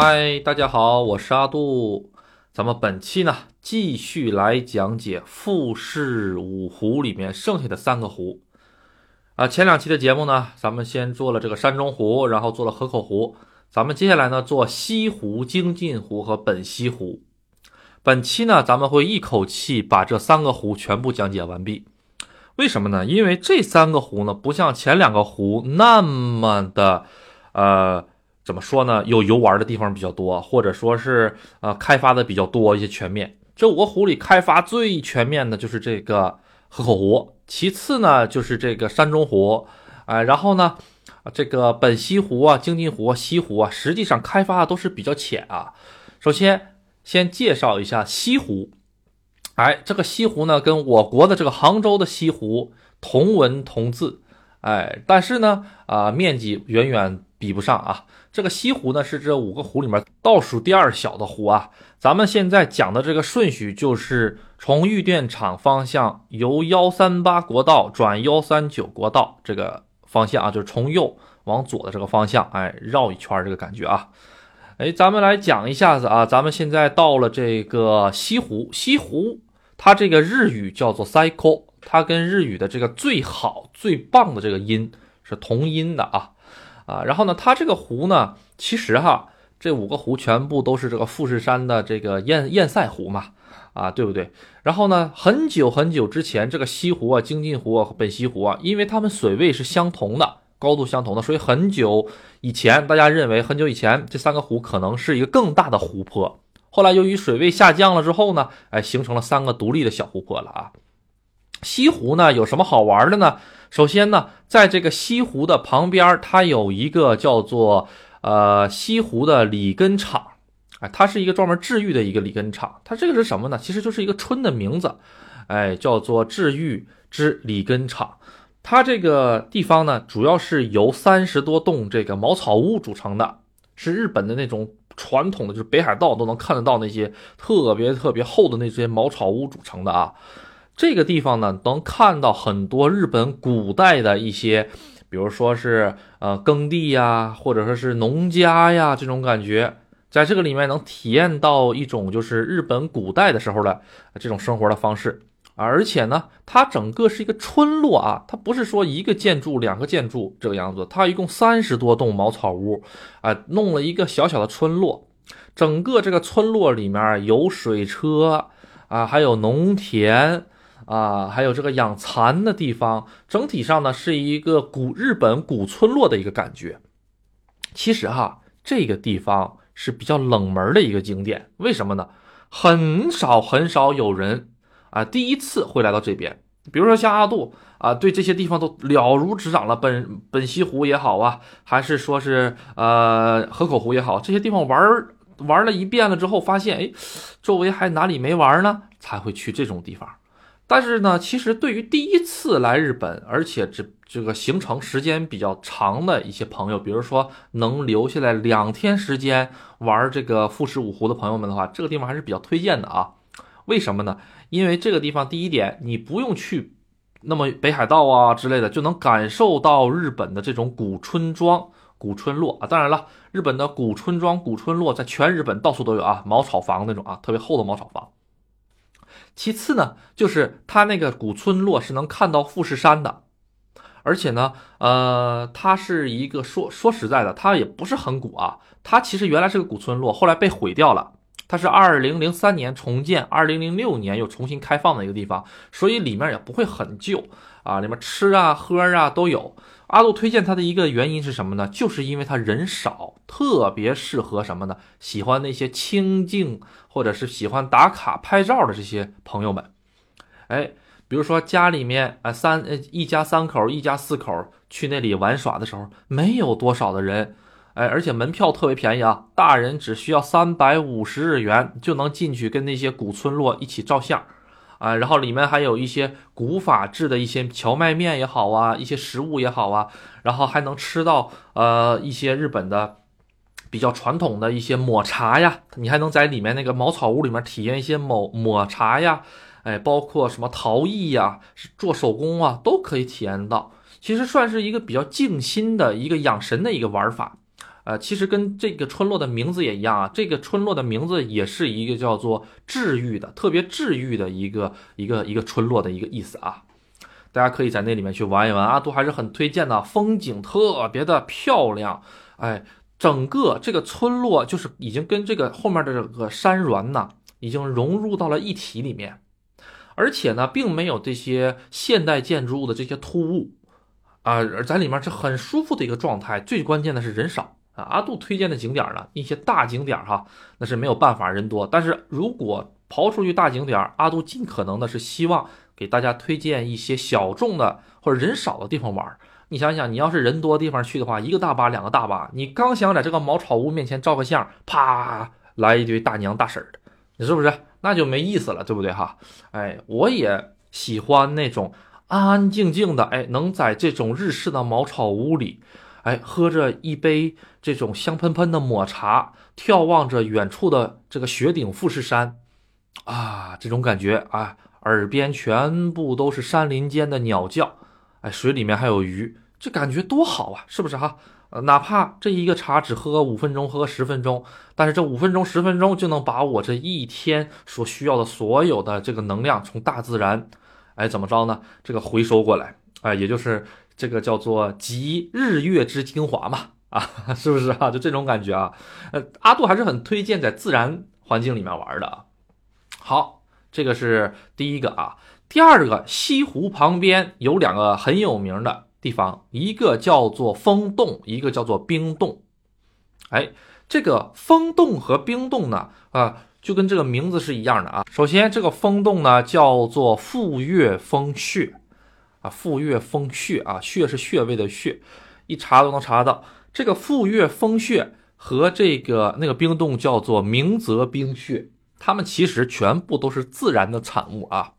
嗨，大家好，我是阿杜。咱们本期呢，继续来讲解富士五湖里面剩下的三个湖。啊，前两期的节目呢，咱们先做了这个山中湖，然后做了河口湖。咱们接下来呢，做西湖、京津湖和本溪湖。本期呢，咱们会一口气把这三个湖全部讲解完毕。为什么呢？因为这三个湖呢，不像前两个湖那么的，呃，怎么说呢？有游玩的地方比较多，或者说是呃开发的比较多一些全面。这五个湖里开发最全面的就是这个河口湖，其次呢就是这个山中湖，哎，然后呢，这个本溪湖啊、京津湖啊、西湖啊，实际上开发的都是比较浅啊。首先先介绍一下西湖。哎，这个西湖呢，跟我国的这个杭州的西湖同文同字，哎，但是呢，啊，面积远远比不上啊。这个西湖呢，是这五个湖里面倒数第二小的湖啊。咱们现在讲的这个顺序，就是从玉电厂方向由幺三八国道转幺三九国道这个方向啊，就是从右往左的这个方向，哎，绕一圈这个感觉啊。哎，咱们来讲一下子啊，咱们现在到了这个西湖，西湖。它这个日语叫做 cycle，它跟日语的这个最好、最棒的这个音是同音的啊啊。然后呢，它这个湖呢，其实哈，这五个湖全部都是这个富士山的这个堰堰塞湖嘛啊，对不对？然后呢，很久很久之前，这个西湖啊、京津湖啊、本溪湖啊，因为它们水位是相同的、高度相同的，所以很久以前，大家认为很久以前这三个湖可能是一个更大的湖泊。后来由于水位下降了之后呢，哎，形成了三个独立的小湖泊了啊。西湖呢有什么好玩的呢？首先呢，在这个西湖的旁边，它有一个叫做呃西湖的里根厂，哎，它是一个专门治愈的一个里根厂。它这个是什么呢？其实就是一个村的名字，哎，叫做治愈之里根厂。它这个地方呢，主要是由三十多栋这个茅草屋组成的，是日本的那种。传统的就是北海道都能看得到那些特别特别厚的那些茅草屋组成的啊，这个地方呢能看到很多日本古代的一些，比如说是呃耕地呀，或者说是农家呀这种感觉，在这个里面能体验到一种就是日本古代的时候的这种生活的方式。而且呢，它整个是一个村落啊，它不是说一个建筑、两个建筑这个样子，它一共三十多栋茅草屋，啊，弄了一个小小的村落。整个这个村落里面有水车啊，还有农田啊，还有这个养蚕的地方。整体上呢，是一个古日本古村落的一个感觉。其实哈，这个地方是比较冷门的一个景点，为什么呢？很少很少有人。啊，第一次会来到这边，比如说像阿杜啊，对这些地方都了如指掌了。本本溪湖也好啊，还是说是呃河口湖也好，这些地方玩玩了一遍了之后，发现哎，周围还哪里没玩呢？才会去这种地方。但是呢，其实对于第一次来日本，而且这这个行程时间比较长的一些朋友，比如说能留下来两天时间玩这个富士五湖的朋友们的话，这个地方还是比较推荐的啊。为什么呢？因为这个地方，第一点，你不用去那么北海道啊之类的，就能感受到日本的这种古村庄、古村落啊。当然了，日本的古村庄、古村落在全日本到处都有啊，茅草房那种啊，特别厚的茅草房。其次呢，就是它那个古村落是能看到富士山的，而且呢，呃，它是一个说说实在的，它也不是很古啊，它其实原来是个古村落，后来被毁掉了。它是二零零三年重建，二零零六年又重新开放的一个地方，所以里面也不会很旧啊，里面吃啊喝啊都有。阿杜推荐它的一个原因是什么呢？就是因为它人少，特别适合什么呢？喜欢那些清静或者是喜欢打卡拍照的这些朋友们。哎，比如说家里面啊三呃一家三口、一家四口去那里玩耍的时候，没有多少的人。哎，而且门票特别便宜啊，大人只需要三百五十日元就能进去跟那些古村落一起照相，啊，然后里面还有一些古法制的一些荞麦面也好啊，一些食物也好啊，然后还能吃到呃一些日本的比较传统的一些抹茶呀，你还能在里面那个茅草屋里面体验一些抹抹茶呀，哎，包括什么陶艺呀、做手工啊，都可以体验到。其实算是一个比较静心的一个养神的一个玩法。呃，其实跟这个村落的名字也一样啊，这个村落的名字也是一个叫做治愈的，特别治愈的一个一个一个村落的一个意思啊。大家可以在那里面去玩一玩啊，都还是很推荐的，风景特别的漂亮，哎，整个这个村落就是已经跟这个后面的这个山峦呐，已经融入到了一体里面，而且呢，并没有这些现代建筑物的这些突兀啊，而在里面是很舒服的一个状态，最关键的是人少啊。阿杜推荐的景点呢，一些大景点哈，那是没有办法人多，但是如果刨出去大景点，阿杜尽可能的是希望。给大家推荐一些小众的或者人少的地方玩。你想想，你要是人多地方去的话，一个大巴、两个大巴，你刚想在这个茅草屋面前照个相，啪来一堆大娘大婶的，你是不是？那就没意思了，对不对哈？哎，我也喜欢那种安安静静的，哎，能在这种日式的茅草屋里，哎，喝着一杯这种香喷喷的抹茶，眺望着远处的这个雪顶富士山，啊，这种感觉啊。耳边全部都是山林间的鸟叫，哎，水里面还有鱼，这感觉多好啊，是不是哈？呃，哪怕这一个茶只喝五分钟，喝十分钟，但是这五分钟、十分钟就能把我这一天所需要的所有的这个能量从大自然，哎，怎么着呢？这个回收过来，哎，也就是这个叫做集日月之精华嘛，啊，是不是啊？就这种感觉啊，呃，阿杜还是很推荐在自然环境里面玩的啊。好。这个是第一个啊，第二个西湖旁边有两个很有名的地方，一个叫做风洞，一个叫做冰洞。哎，这个风洞和冰洞呢，啊，就跟这个名字是一样的啊。首先，这个风洞呢叫做富岳风穴啊，富岳风穴啊，穴是穴位的穴，一查都能查到。这个富岳风穴和这个那个冰洞叫做明泽冰穴。它们其实全部都是自然的产物啊，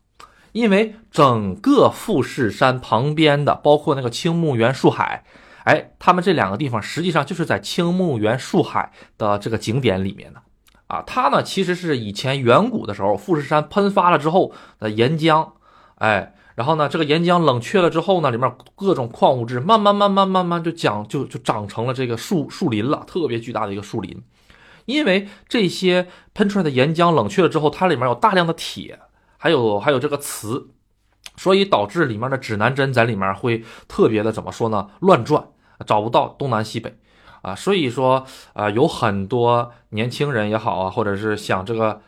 因为整个富士山旁边的，包括那个青木原树海，哎，他们这两个地方实际上就是在青木原树海的这个景点里面的啊。它呢其实是以前远古的时候，富士山喷发了之后的岩浆，哎，然后呢这个岩浆冷却了之后呢，里面各种矿物质慢慢慢慢慢慢就长就就长成了这个树树林了，特别巨大的一个树林。因为这些喷出来的岩浆冷却了之后，它里面有大量的铁，还有还有这个磁，所以导致里面的指南针在里面会特别的怎么说呢？乱转，找不到东南西北啊。所以说啊，有很多年轻人也好啊，或者是想这个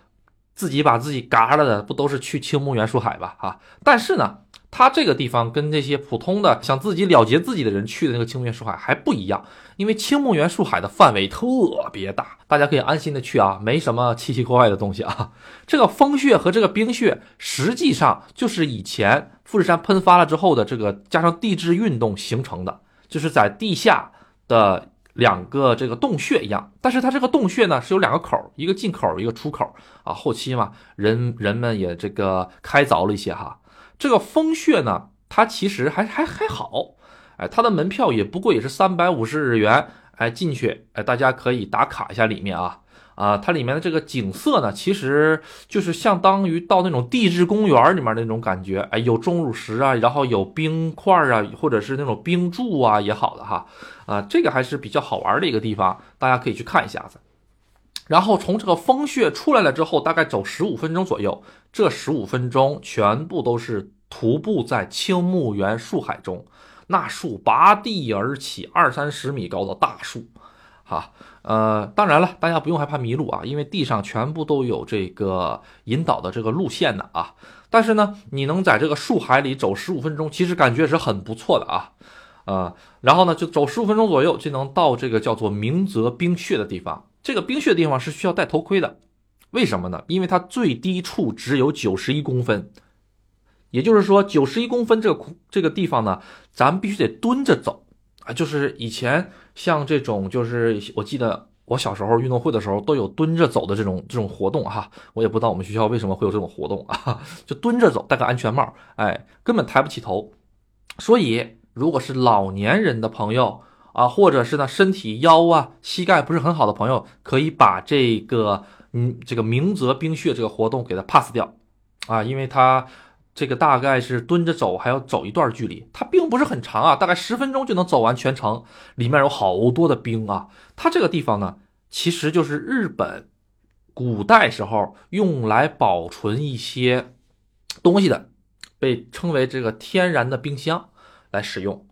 自己把自己嘎了的，不都是去青木原树海吧？啊，但是呢。它这个地方跟那些普通的想自己了结自己的人去的那个青木原树海还不一样，因为青木原树海的范围特别大，大家可以安心的去啊，没什么奇奇怪怪的东西啊。这个风穴和这个冰穴实际上就是以前富士山喷发了之后的这个加上地质运动形成的，就是在地下的两个这个洞穴一样，但是它这个洞穴呢是有两个口，一个进口一个出口啊。后期嘛，人人们也这个开凿了一些哈。这个风穴呢，它其实还还还好，哎，它的门票也不贵，也是三百五十日元，哎，进去，哎，大家可以打卡一下里面啊，啊，它里面的这个景色呢，其实就是相当于到那种地质公园里面那种感觉，哎，有钟乳石啊，然后有冰块啊，或者是那种冰柱啊也好的哈，啊，这个还是比较好玩的一个地方，大家可以去看一下子。然后从这个风穴出来了之后，大概走十五分钟左右，这十五分钟全部都是徒步在青木原树海中，那树拔地而起，二三十米高的大树，哈，呃，当然了，大家不用害怕迷路啊，因为地上全部都有这个引导的这个路线的啊。但是呢，你能在这个树海里走十五分钟，其实感觉是很不错的啊，呃，然后呢，就走十五分钟左右就能到这个叫做明泽冰穴的地方。这个冰穴的地方是需要戴头盔的，为什么呢？因为它最低处只有九十一公分，也就是说九十一公分这个这个地方呢，咱们必须得蹲着走啊。就是以前像这种，就是我记得我小时候运动会的时候都有蹲着走的这种这种活动哈。我也不知道我们学校为什么会有这种活动啊，就蹲着走，戴个安全帽，哎，根本抬不起头。所以如果是老年人的朋友。啊，或者是呢，身体腰啊、膝盖不是很好的朋友，可以把这个嗯，这个明泽冰穴这个活动给它 pass 掉，啊，因为它这个大概是蹲着走，还要走一段距离，它并不是很长啊，大概十分钟就能走完全程。里面有好多的冰啊，它这个地方呢，其实就是日本古代时候用来保存一些东西的，被称为这个天然的冰箱来使用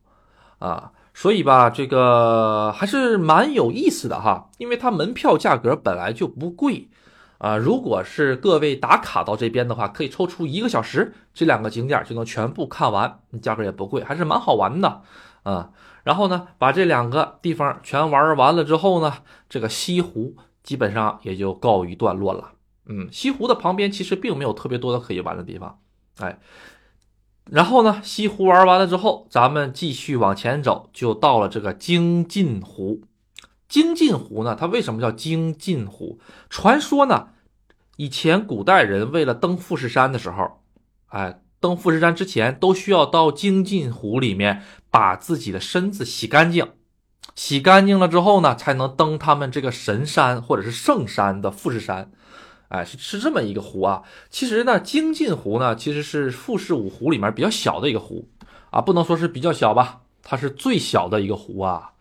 啊。所以吧，这个还是蛮有意思的哈，因为它门票价格本来就不贵。啊，如果是各位打卡到这边的话，可以抽出一个小时，这两个景点就能全部看完，价格也不贵，还是蛮好玩的啊。然后呢，把这两个地方全玩完了之后呢，这个西湖基本上也就告一段落了。嗯，西湖的旁边其实并没有特别多的可以玩的地方，哎。然后呢，西湖玩完了之后，咱们继续往前走，就到了这个京津湖。京津湖呢？它为什么叫京津湖？传说呢，以前古代人为了登富士山的时候，哎，登富士山之前都需要到京津湖里面把自己的身子洗干净，洗干净了之后呢，才能登他们这个神山或者是圣山的富士山。哎，是是这么一个湖啊。其实呢，京津湖呢，其实是富士五湖里面比较小的一个湖啊，不能说是比较小吧，它是最小的一个湖啊。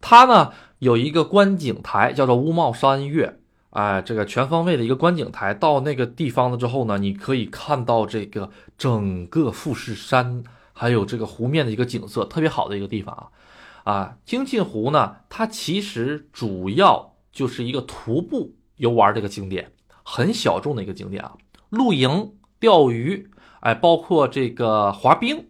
它呢？有一个观景台叫做乌帽山岳，哎，这个全方位的一个观景台。到那个地方了之后呢，你可以看到这个整个富士山，还有这个湖面的一个景色，特别好的一个地方啊。啊，京津湖呢，它其实主要就是一个徒步游玩这个景点，很小众的一个景点啊。露营、钓鱼，哎，包括这个滑冰、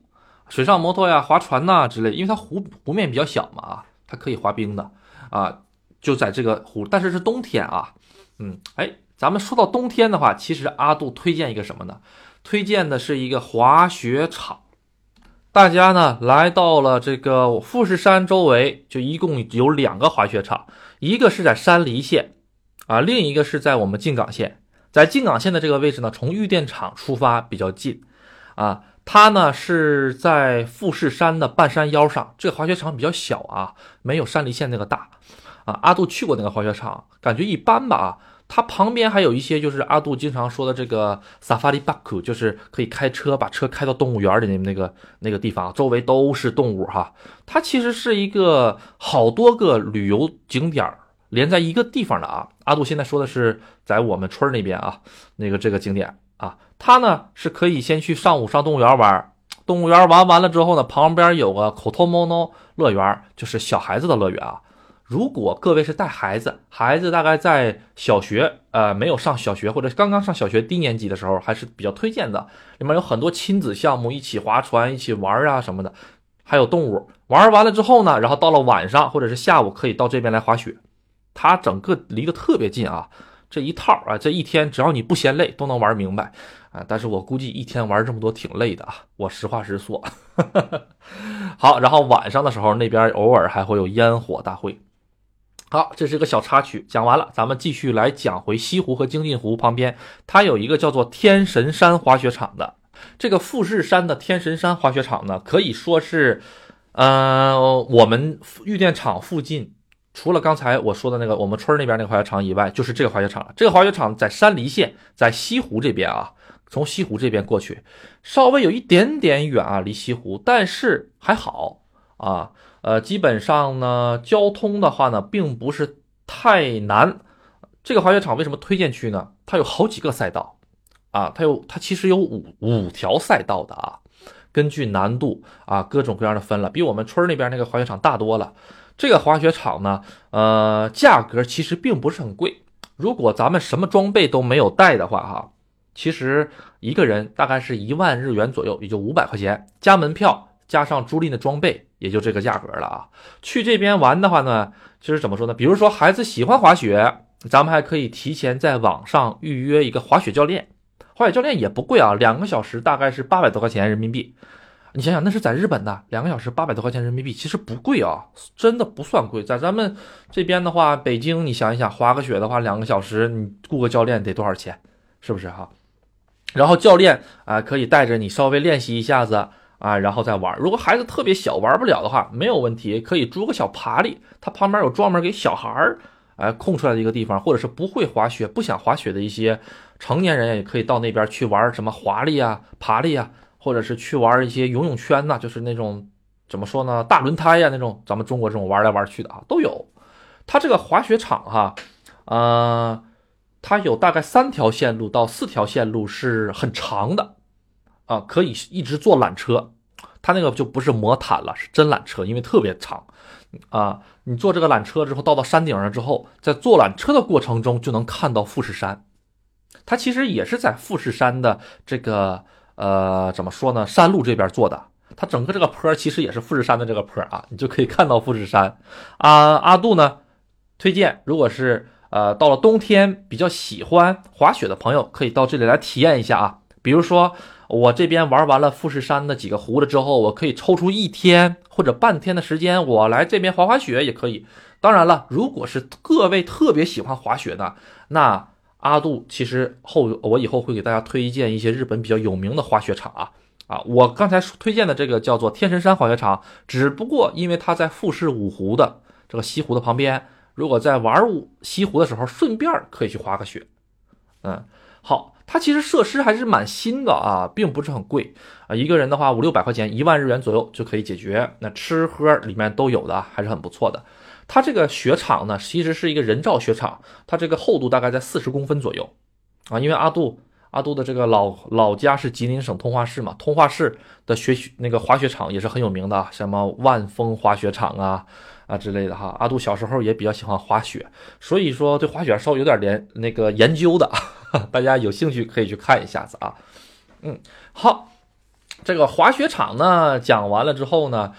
水上摩托呀、划船呐之类，因为它湖湖面比较小嘛，啊，它可以滑冰的。啊，就在这个湖，但是是冬天啊，嗯，哎，咱们说到冬天的话，其实阿杜推荐一个什么呢？推荐的是一个滑雪场。大家呢来到了这个富士山周围，就一共有两个滑雪场，一个是在山梨县，啊，另一个是在我们静冈县。在静冈县的这个位置呢，从玉电厂出发比较近，啊。它呢是在富士山的半山腰上，这个滑雪场比较小啊，没有山梨县那个大啊。阿杜去过那个滑雪场，感觉一般吧啊。它旁边还有一些，就是阿杜经常说的这个 Safari Park，就是可以开车把车开到动物园里的那个那个地方，周围都是动物哈。它其实是一个好多个旅游景点儿连在一个地方的啊。阿杜现在说的是在我们村那边啊，那个这个景点。啊，它呢是可以先去上午上动物园玩，动物园玩完了之后呢，旁边有个口头 mono 乐园，就是小孩子的乐园啊。如果各位是带孩子，孩子大概在小学，呃，没有上小学或者刚刚上小学低年级的时候，还是比较推荐的。里面有很多亲子项目，一起划船，一起玩啊什么的，还有动物。玩完了之后呢，然后到了晚上或者是下午，可以到这边来滑雪。它整个离得特别近啊。这一套啊，这一天只要你不嫌累，都能玩明白啊！但是我估计一天玩这么多挺累的啊，我实话实说。好，然后晚上的时候，那边偶尔还会有烟火大会。好，这是个小插曲，讲完了，咱们继续来讲回西湖和京津湖旁边，它有一个叫做天神山滑雪场的。这个富士山的天神山滑雪场呢，可以说是，呃，我们玉电厂附近。除了刚才我说的那个我们村那边那个滑雪场以外，就是这个滑雪场了。这个滑雪场在山梨县，在西湖这边啊。从西湖这边过去，稍微有一点点远啊，离西湖，但是还好啊。呃，基本上呢，交通的话呢，并不是太难。这个滑雪场为什么推荐去呢？它有好几个赛道啊，它有它其实有五五条赛道的啊。根据难度啊，各种各样的分了，比我们村那边那个滑雪场大多了。这个滑雪场呢，呃，价格其实并不是很贵。如果咱们什么装备都没有带的话，哈，其实一个人大概是一万日元左右，也就五百块钱，加门票加上租赁的装备，也就这个价格了啊。去这边玩的话呢，其实怎么说呢？比如说孩子喜欢滑雪，咱们还可以提前在网上预约一个滑雪教练，滑雪教练也不贵啊，两个小时大概是八百多块钱人民币。你想想，那是在日本的两个小时八百多块钱人民币，其实不贵啊，真的不算贵。在咱们这边的话，北京，你想一想，滑个雪的话，两个小时你雇个教练得多少钱？是不是哈？然后教练啊，可以带着你稍微练习一下子啊，然后再玩。如果孩子特别小，玩不了的话，没有问题，可以租个小爬犁，它旁边有专门给小孩儿哎空出来的一个地方，或者是不会滑雪、不想滑雪的一些成年人也可以到那边去玩什么滑力啊、爬力啊，或者是去玩一些游泳圈呐，就是那种怎么说呢，大轮胎呀那种，咱们中国这种玩来玩去的啊都有。它这个滑雪场哈，呃，它有大概三条线路到四条线路是很长的啊，可以一直坐缆车。它那个就不是魔毯了，是真缆车，因为特别长啊。你坐这个缆车之后，到到山顶上之后，在坐缆车的过程中就能看到富士山。它其实也是在富士山的这个呃怎么说呢，山路这边做的。它整个这个坡其实也是富士山的这个坡啊，你就可以看到富士山。啊，阿杜呢推荐，如果是呃到了冬天比较喜欢滑雪的朋友，可以到这里来体验一下啊。比如说我这边玩完了富士山的几个湖了之后，我可以抽出一天或者半天的时间，我来这边滑滑雪也可以。当然了，如果是各位特别喜欢滑雪的，那阿杜其实后我以后会给大家推荐一些日本比较有名的滑雪场啊啊！我刚才推荐的这个叫做天神山滑雪场，只不过因为它在富士五湖的这个西湖的旁边，如果在玩五西湖的时候，顺便可以去滑个雪。嗯，好，它其实设施还是蛮新的啊，并不是很贵啊，一个人的话五六百块钱，一万日元左右就可以解决。那吃喝里面都有的，还是很不错的。它这个雪场呢，其实是一个人造雪场，它这个厚度大概在四十公分左右，啊，因为阿杜阿杜的这个老老家是吉林省通化市嘛，通化市的雪那个滑雪场也是很有名的，什么万峰滑雪场啊啊之类的哈。阿杜小时候也比较喜欢滑雪，所以说对滑雪稍微有点连那个研究的，大家有兴趣可以去看一下子啊。嗯，好，这个滑雪场呢讲完了之后呢。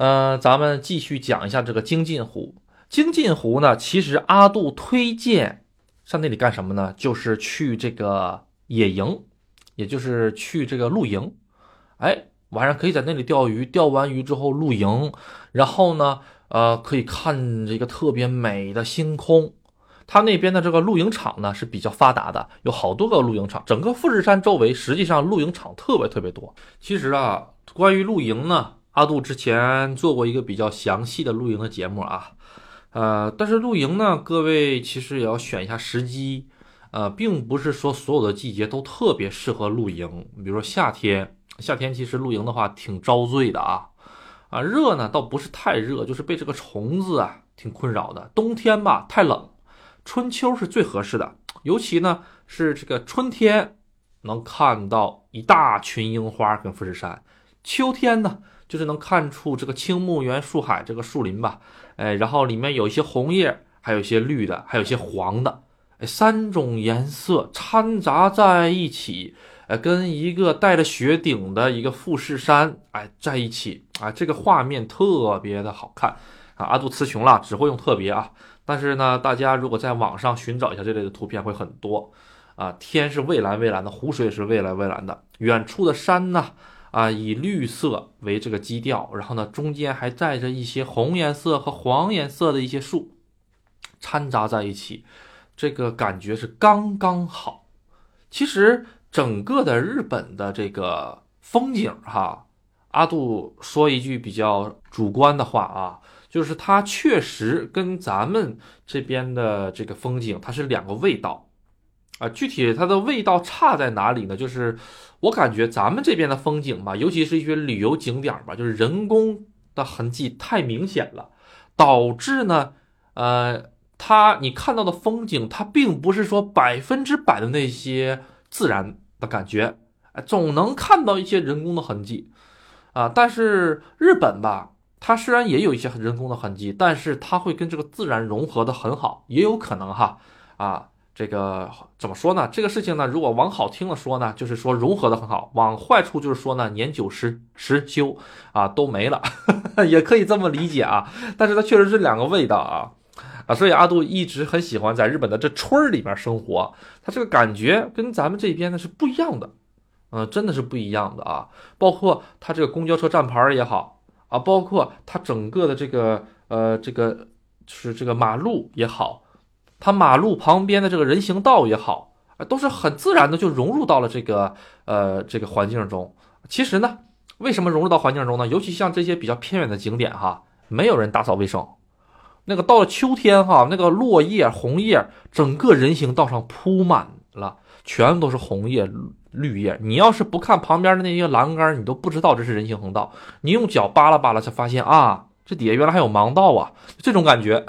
呃，咱们继续讲一下这个精进湖。精进湖呢，其实阿杜推荐上那里干什么呢？就是去这个野营，也就是去这个露营。哎，晚上可以在那里钓鱼，钓完鱼之后露营，然后呢，呃，可以看这个特别美的星空。它那边的这个露营场呢是比较发达的，有好多个露营场。整个富士山周围实际上露营场特别特别多。其实啊，关于露营呢。阿杜之前做过一个比较详细的露营的节目啊，呃，但是露营呢，各位其实也要选一下时机，呃，并不是说所有的季节都特别适合露营。比如说夏天，夏天其实露营的话挺遭罪的啊，啊，热呢倒不是太热，就是被这个虫子啊挺困扰的。冬天吧太冷，春秋是最合适的，尤其呢是这个春天能看到一大群樱花跟富士山，秋天呢。就是能看出这个青木原树海这个树林吧，哎，然后里面有一些红叶，还有一些绿的，还有一些黄的，哎，三种颜色掺杂在一起，哎，跟一个带着雪顶的一个富士山，哎，在一起啊，这个画面特别的好看啊！阿杜词穷了，只会用特别啊，但是呢，大家如果在网上寻找一下这类的图片会很多啊，天是蔚蓝蔚蓝的，湖水是蔚蓝蔚蓝的，远处的山呢。啊，以绿色为这个基调，然后呢，中间还带着一些红颜色和黄颜色的一些树掺杂在一起，这个感觉是刚刚好。其实整个的日本的这个风景哈，阿杜说一句比较主观的话啊，就是它确实跟咱们这边的这个风景它是两个味道。啊，具体它的味道差在哪里呢？就是我感觉咱们这边的风景吧，尤其是一些旅游景点吧，就是人工的痕迹太明显了，导致呢，呃，它你看到的风景，它并不是说百分之百的那些自然的感觉，总能看到一些人工的痕迹，啊，但是日本吧，它虽然也有一些人工的痕迹，但是它会跟这个自然融合的很好，也有可能哈，啊。这个怎么说呢？这个事情呢，如果往好听了说呢，就是说融合的很好；往坏处就是说呢，年久失失修啊，都没了，也可以这么理解啊。但是它确实是两个味道啊啊，所以阿杜一直很喜欢在日本的这村儿里面生活，他这个感觉跟咱们这边呢是不一样的，嗯，真的是不一样的啊。包括他这个公交车站牌也好啊，包括他整个的这个呃这个是这个马路也好。它马路旁边的这个人行道也好，都是很自然的就融入到了这个呃这个环境中。其实呢，为什么融入到环境中呢？尤其像这些比较偏远的景点哈，没有人打扫卫生。那个到了秋天哈，那个落叶红叶整个人行道上铺满了，全都是红叶绿叶。你要是不看旁边的那些栏杆，你都不知道这是人行横道。你用脚扒拉扒拉，才发现啊，这底下原来还有盲道啊，这种感觉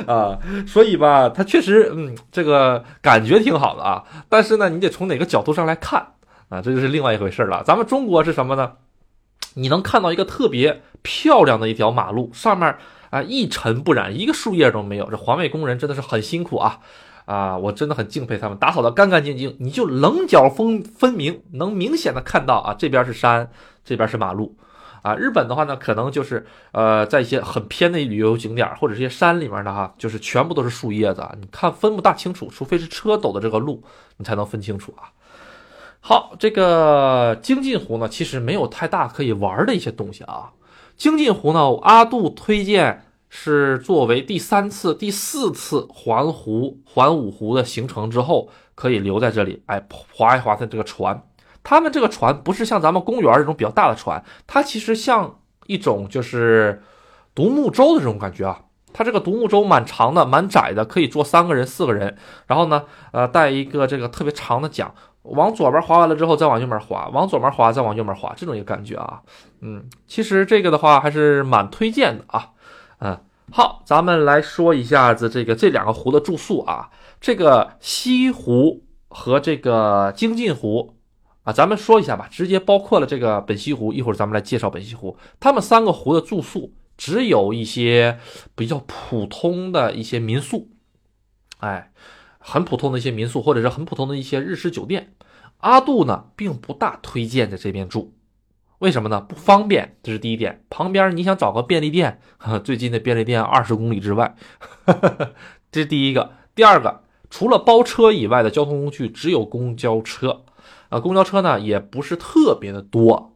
啊。所以吧，它确实，嗯，这个感觉挺好的啊。但是呢，你得从哪个角度上来看啊，这就是另外一回事了。咱们中国是什么呢？你能看到一个特别漂亮的一条马路，上面啊一尘不染，一个树叶都没有。这环卫工人真的是很辛苦啊啊！我真的很敬佩他们，打扫的干干净净，你就棱角分分明，能明显的看到啊，这边是山，这边是马路啊。日本的话呢，可能就是呃，在一些很偏的旅游景点或者这些山里面的哈，就是全部都是树叶子，你看分不大清楚，除非是车走的这个路，你才能分清楚啊。好，这个精进湖呢，其实没有太大可以玩的一些东西啊。精进湖呢，阿杜推荐是作为第三次、第四次环湖、环五湖的行程之后，可以留在这里，哎，划一划它这个船。他们这个船不是像咱们公园这种比较大的船，它其实像一种就是独木舟的这种感觉啊。它这个独木舟蛮长的，蛮窄的，可以坐三个人、四个人。然后呢，呃，带一个这个特别长的桨。往左边划完了之后，再往右边划；往左边划，再往右边划，这种一个感觉啊。嗯，其实这个的话还是蛮推荐的啊。嗯，好，咱们来说一下子这个这两个湖的住宿啊。这个西湖和这个精进湖咱们说一下吧，直接包括了这个本溪湖。一会儿咱们来介绍本溪湖，他们三个湖的住宿只有一些比较普通的一些民宿，哎。很普通的一些民宿，或者是很普通的一些日式酒店，阿杜呢并不大推荐在这边住，为什么呢？不方便，这是第一点。旁边你想找个便利店，最近的便利店二十公里之外，这是第一个。第二个，除了包车以外的交通工具只有公交车，啊，公交车呢也不是特别的多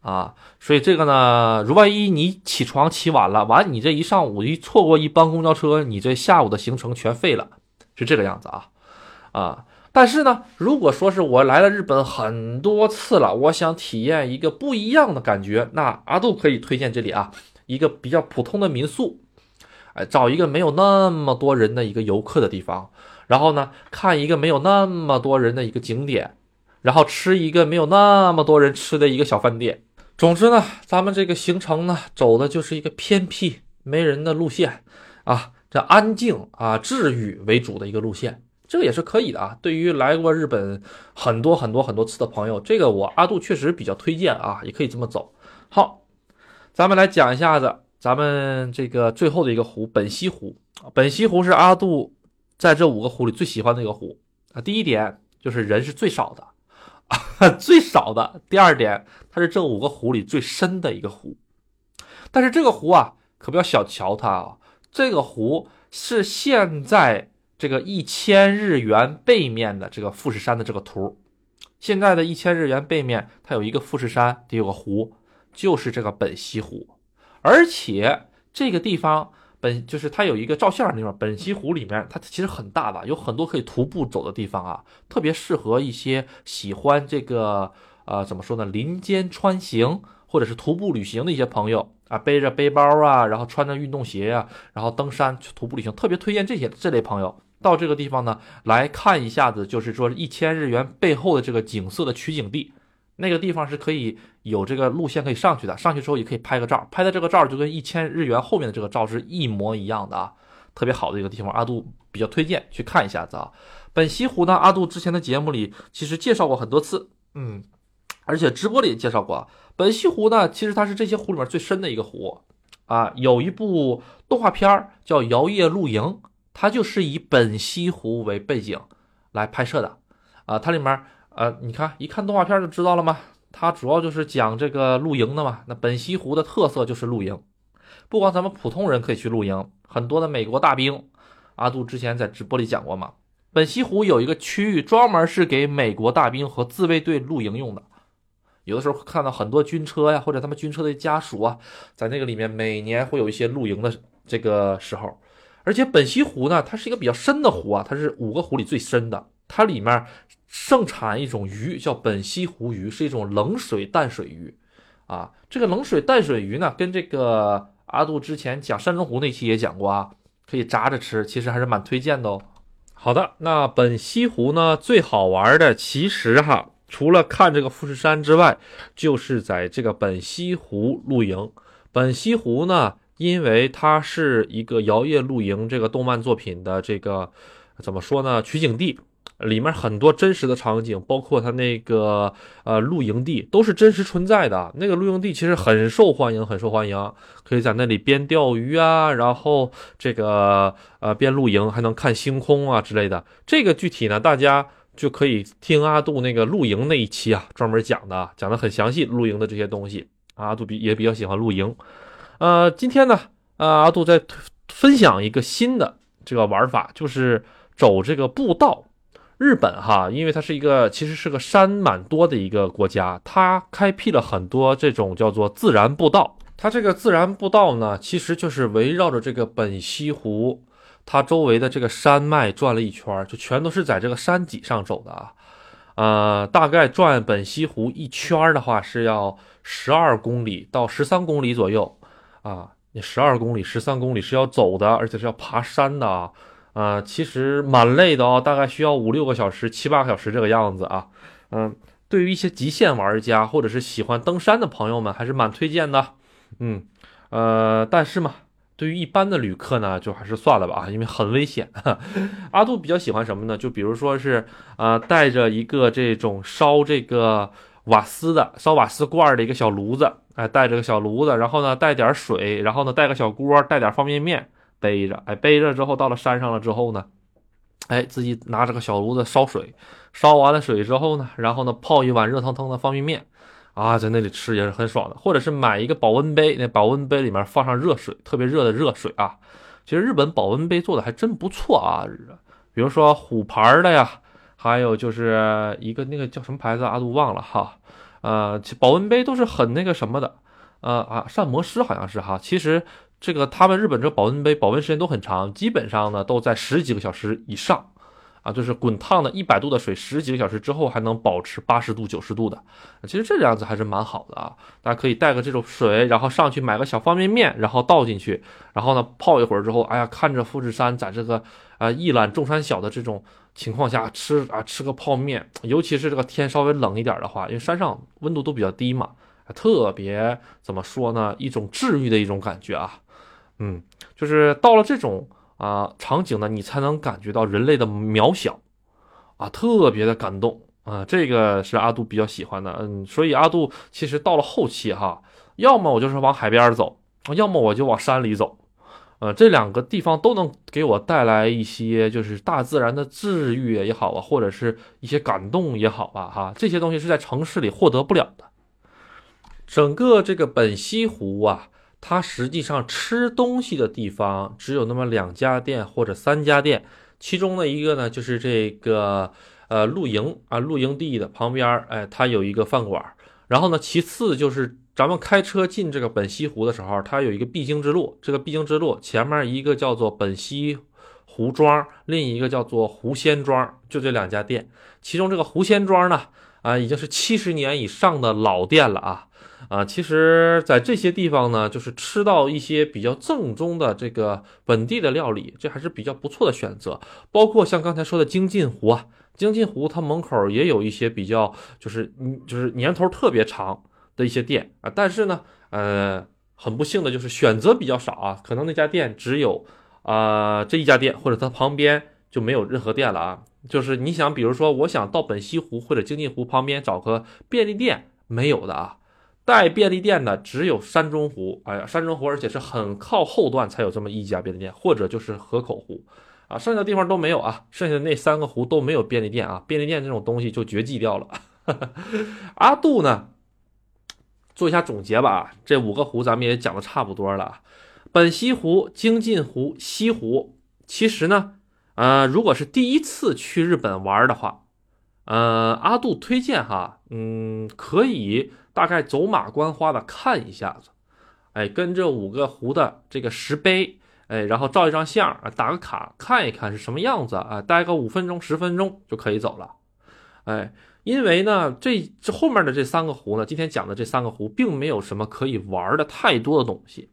啊，所以这个呢，如万一你起床起晚了，完你这一上午一错过一班公交车，你这下午的行程全废了。是这个样子啊，啊，但是呢，如果说是我来了日本很多次了，我想体验一个不一样的感觉，那阿杜可以推荐这里啊，一个比较普通的民宿，哎，找一个没有那么多人的一个游客的地方，然后呢，看一个没有那么多人的一个景点，然后吃一个没有那么多人吃的一个小饭店。总之呢，咱们这个行程呢，走的就是一个偏僻没人的路线啊。这安静啊，治愈为主的一个路线，这个也是可以的啊。对于来过日本很多很多很多次的朋友，这个我阿杜确实比较推荐啊，也可以这么走。好，咱们来讲一下子咱们这个最后的一个湖——本溪湖。本溪湖是阿杜在这五个湖里最喜欢的一个湖啊。第一点就是人是最少的，最少的。第二点，它是这五个湖里最深的一个湖。但是这个湖啊，可不要小瞧它啊。这个湖是现在这个一千日元背面的这个富士山的这个图，现在的一千日元背面它有一个富士山，得有个湖，就是这个本溪湖，而且这个地方本就是它有一个照相的地方，本溪湖里面它其实很大吧，有很多可以徒步走的地方啊，特别适合一些喜欢这个呃怎么说呢，林间穿行或者是徒步旅行的一些朋友。啊，背着背包啊，然后穿着运动鞋呀，然后登山徒步旅行，特别推荐这些这类朋友到这个地方呢来看一下子，就是说一千日元背后的这个景色的取景地，那个地方是可以有这个路线可以上去的，上去之后也可以拍个照，拍的这个照就跟一千日元后面的这个照是一模一样的啊，特别好的一个地方，阿杜比较推荐去看一下子啊。本溪湖呢，阿杜之前的节目里其实介绍过很多次，嗯，而且直播里也介绍过。本溪湖呢，其实它是这些湖里面最深的一个湖，啊，有一部动画片儿叫《摇曳露营》，它就是以本溪湖为背景来拍摄的，啊，它里面，呃，你看一看动画片就知道了吗？它主要就是讲这个露营的嘛。那本溪湖的特色就是露营，不光咱们普通人可以去露营，很多的美国大兵，阿杜之前在直播里讲过嘛，本溪湖有一个区域专门是给美国大兵和自卫队露营用的。有的时候看到很多军车呀，或者他们军车的家属啊，在那个里面每年会有一些露营的这个时候。而且本溪湖呢，它是一个比较深的湖啊，它是五个湖里最深的。它里面盛产一种鱼，叫本溪湖鱼，是一种冷水淡水鱼啊。这个冷水淡水鱼呢，跟这个阿杜之前讲山中湖那期也讲过啊，可以炸着吃，其实还是蛮推荐的哦。好的，那本西湖呢最好玩的，其实哈，除了看这个富士山之外，就是在这个本西湖露营。本西湖呢，因为它是一个摇曳露营这个动漫作品的这个怎么说呢，取景地。里面很多真实的场景，包括他那个呃露营地，都是真实存在的。那个露营地其实很受欢迎，很受欢迎，可以在那里边钓鱼啊，然后这个呃边露营还能看星空啊之类的。这个具体呢，大家就可以听阿杜那个露营那一期啊，专门讲的，讲的很详细，露营的这些东西。阿杜比也比较喜欢露营。呃，今天呢，呃阿杜在分享一个新的这个玩法，就是走这个步道。日本哈，因为它是一个其实是个山蛮多的一个国家，它开辟了很多这种叫做自然步道。它这个自然步道呢，其实就是围绕着这个本溪湖，它周围的这个山脉转了一圈，就全都是在这个山脊上走的啊。呃，大概转本溪湖一圈的话，是要十二公里到十三公里左右啊。你十二公里、十三公里是要走的，而且是要爬山的啊。啊，其实蛮累的哦，大概需要五六个小时、七八个小时这个样子啊。嗯，对于一些极限玩家或者是喜欢登山的朋友们，还是蛮推荐的。嗯，呃，但是嘛，对于一般的旅客呢，就还是算了吧啊，因为很危险。阿杜比较喜欢什么呢？就比如说是啊，带着一个这种烧这个瓦斯的、烧瓦斯罐的一个小炉子，哎，带着个小炉子，然后呢带点水，然后呢带个小锅，带点方便面。背着，哎，背着之后到了山上了之后呢，哎，自己拿着个小炉子烧水，烧完了水之后呢，然后呢泡一碗热腾腾的方便面，啊，在那里吃也是很爽的。或者是买一个保温杯，那保温杯里面放上热水，特别热的热水啊。其实日本保温杯做的还真不错啊，比如说虎牌的呀，还有就是一个那个叫什么牌子，阿杜忘了哈。呃，保温杯都是很那个什么的，呃啊，膳魔师好像是哈，其实。这个他们日本这保温杯保温时间都很长，基本上呢都在十几个小时以上，啊，就是滚烫的一百度的水，十几个小时之后还能保持八十度、九十度的，其实这样子还是蛮好的啊。大家可以带个这种水，然后上去买个小方便面，然后倒进去，然后呢泡一会儿之后，哎呀，看着富士山在这个啊一览众山小的这种情况下吃啊吃个泡面，尤其是这个天稍微冷一点的话，因为山上温度都比较低嘛，特别怎么说呢，一种治愈的一种感觉啊。嗯，就是到了这种啊场景呢，你才能感觉到人类的渺小，啊，特别的感动啊，这个是阿杜比较喜欢的。嗯，所以阿杜其实到了后期哈，要么我就是往海边走，要么我就往山里走，呃，这两个地方都能给我带来一些就是大自然的治愈也好啊，或者是一些感动也好吧，哈，这些东西是在城市里获得不了的。整个这个本溪湖啊。它实际上吃东西的地方只有那么两家店或者三家店，其中的一个呢就是这个呃露营啊露营地的旁边哎，它有一个饭馆。然后呢，其次就是咱们开车进这个本溪湖的时候，它有一个必经之路。这个必经之路前面一个叫做本溪湖庄，另一个叫做湖仙庄，就这两家店。其中这个湖仙庄呢，啊已经是七十年以上的老店了啊。啊，其实，在这些地方呢，就是吃到一些比较正宗的这个本地的料理，这还是比较不错的选择。包括像刚才说的京晋湖啊，京晋湖它门口也有一些比较，就是嗯，就是年头特别长的一些店啊。但是呢，呃，很不幸的就是选择比较少啊，可能那家店只有啊这一家店，或者它旁边就没有任何店了啊。就是你想，比如说，我想到本溪湖或者京晋湖旁边找个便利店，没有的啊。带便利店的只有山中湖，哎呀，山中湖，而且是很靠后段才有这么一家便利店，或者就是河口湖，啊，剩下的地方都没有啊，剩下的那三个湖都没有便利店啊，便利店这种东西就绝迹掉了。阿杜呢，做一下总结吧，这五个湖咱们也讲的差不多了，本溪湖、京晋湖、西湖，其实呢，呃，如果是第一次去日本玩的话，呃，阿杜推荐哈，嗯，可以。大概走马观花的看一下子，哎，跟这五个湖的这个石碑，哎，然后照一张相啊，打个卡，看一看是什么样子啊，待个五分钟十分钟就可以走了，哎，因为呢，这这后面的这三个湖呢，今天讲的这三个湖并没有什么可以玩的太多的东西，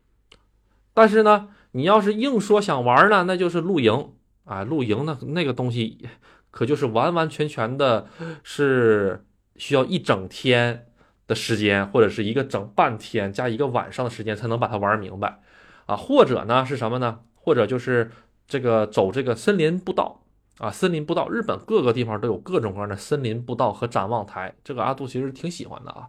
但是呢，你要是硬说想玩呢，那就是露营。啊，露营呢那个东西，可就是完完全全的是需要一整天的时间，或者是一个整半天加一个晚上的时间才能把它玩明白啊，或者呢是什么呢？或者就是这个走这个森林步道啊，森林步道，日本各个地方都有各种各样的森林步道和展望台，这个阿杜其实挺喜欢的啊。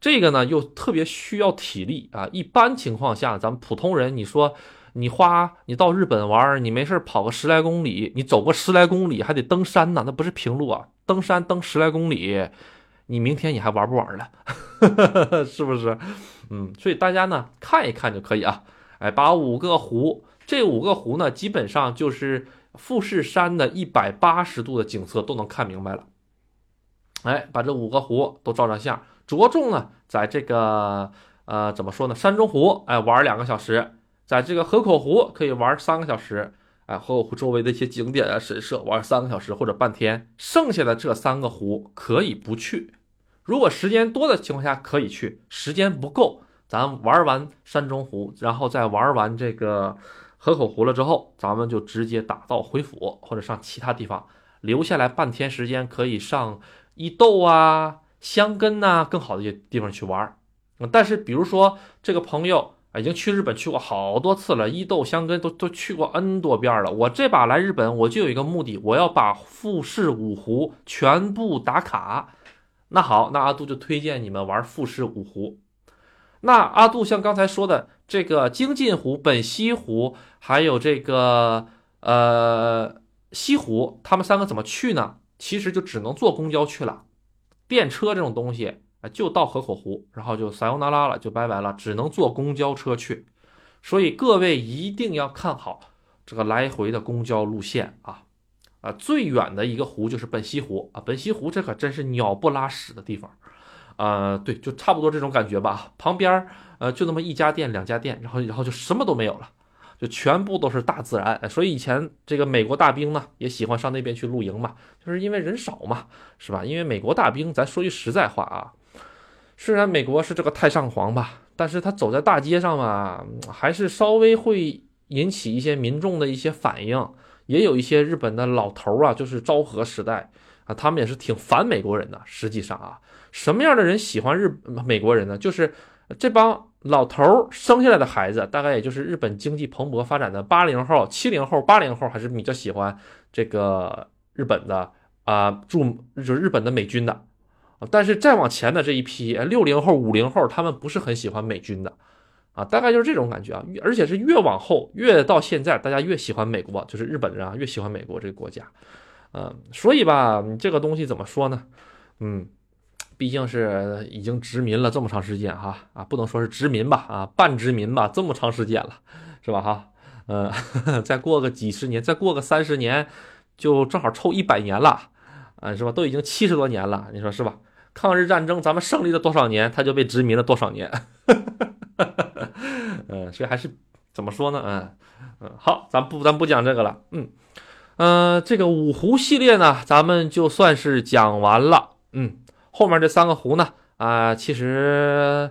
这个呢又特别需要体力啊，一般情况下咱们普通人，你说你花你到日本玩，你没事跑个十来公里，你走个十来公里还得登山呢，那不是平路啊，登山登十来公里，你明天你还玩不玩了？是不是？嗯，所以大家呢看一看就可以啊，哎，把五个湖。这五个湖呢，基本上就是富士山的一百八十度的景色都能看明白了。哎，把这五个湖都照张相，着重呢，在这个呃怎么说呢？山中湖，哎，玩两个小时；在这个河口湖可以玩三个小时。哎，河口湖周围的一些景点啊、神社玩三个小时或者半天。剩下的这三个湖可以不去，如果时间多的情况下可以去，时间不够，咱玩完山中湖，然后再玩完这个。河口湖了之后，咱们就直接打道回府，或者上其他地方，留下来半天时间可以上伊豆啊、箱根呐更好的一些地方去玩。但是，比如说这个朋友已经去日本去过好多次了，伊豆、箱根都都去过 N 多遍了。我这把来日本，我就有一个目的，我要把富士五湖全部打卡。那好，那阿杜就推荐你们玩富士五湖。那阿杜像刚才说的这个京津湖、本溪湖，还有这个呃西湖，他们三个怎么去呢？其实就只能坐公交去了，电车这种东西啊，就到河口湖，然后就撒由那拉了，就拜拜了，只能坐公交车去。所以各位一定要看好这个来回的公交路线啊啊！最远的一个湖就是本溪湖啊，本溪湖这可真是鸟不拉屎的地方。呃，对，就差不多这种感觉吧。旁边呃，就那么一家店、两家店，然后然后就什么都没有了，就全部都是大自然。所以以前这个美国大兵呢，也喜欢上那边去露营嘛，就是因为人少嘛，是吧？因为美国大兵，咱说句实在话啊，虽然美国是这个太上皇吧，但是他走在大街上嘛，还是稍微会引起一些民众的一些反应。也有一些日本的老头啊，就是昭和时代啊，他们也是挺反美国人的。实际上啊。什么样的人喜欢日美国人呢？就是这帮老头儿生下来的孩子，大概也就是日本经济蓬勃发展的八零后、七零后、八零后，还是比较喜欢这个日本的啊驻就是日本的美军的。但是再往前的这一批六零后、五零后，他们不是很喜欢美军的啊，大概就是这种感觉啊。而且是越往后越到现在，大家越喜欢美国，就是日本人啊越喜欢美国这个国家。嗯，所以吧，这个东西怎么说呢？嗯。毕竟是已经殖民了这么长时间哈啊，不能说是殖民吧啊，半殖民吧，这么长时间了，是吧哈？嗯，再过个几十年，再过个三十年，就正好凑一百年了，啊，是吧？都已经七十多年了，你说是吧？抗日战争咱们胜利了多少年，他就被殖民了多少年？嗯，所以还是怎么说呢？嗯嗯，好，咱不咱不讲这个了，嗯嗯，这个五湖系列呢，咱们就算是讲完了，嗯。后面这三个湖呢？啊，其实，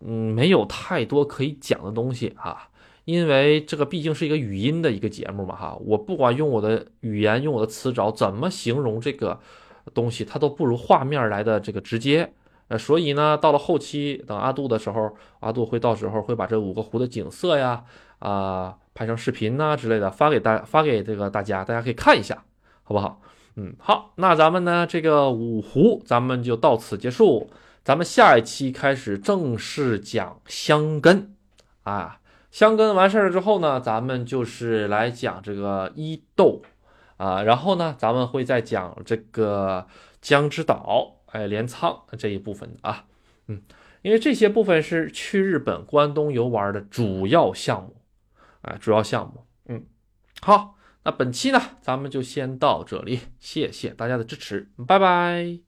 嗯，没有太多可以讲的东西啊，因为这个毕竟是一个语音的一个节目嘛，哈，我不管用我的语言、用我的词藻怎么形容这个东西，它都不如画面来的这个直接。呃，所以呢，到了后期等阿杜的时候，阿杜会到时候会把这五个湖的景色呀，啊，拍成视频呐之类的发给大发给这个大家，大家可以看一下，好不好？嗯，好，那咱们呢这个五湖，咱们就到此结束。咱们下一期开始正式讲香根啊，香根完事儿了之后呢，咱们就是来讲这个伊豆啊，然后呢，咱们会再讲这个江之岛，哎，镰仓这一部分啊，嗯，因为这些部分是去日本关东游玩的主要项目，啊，主要项目，嗯，好。那本期呢，咱们就先到这里，谢谢大家的支持，拜拜。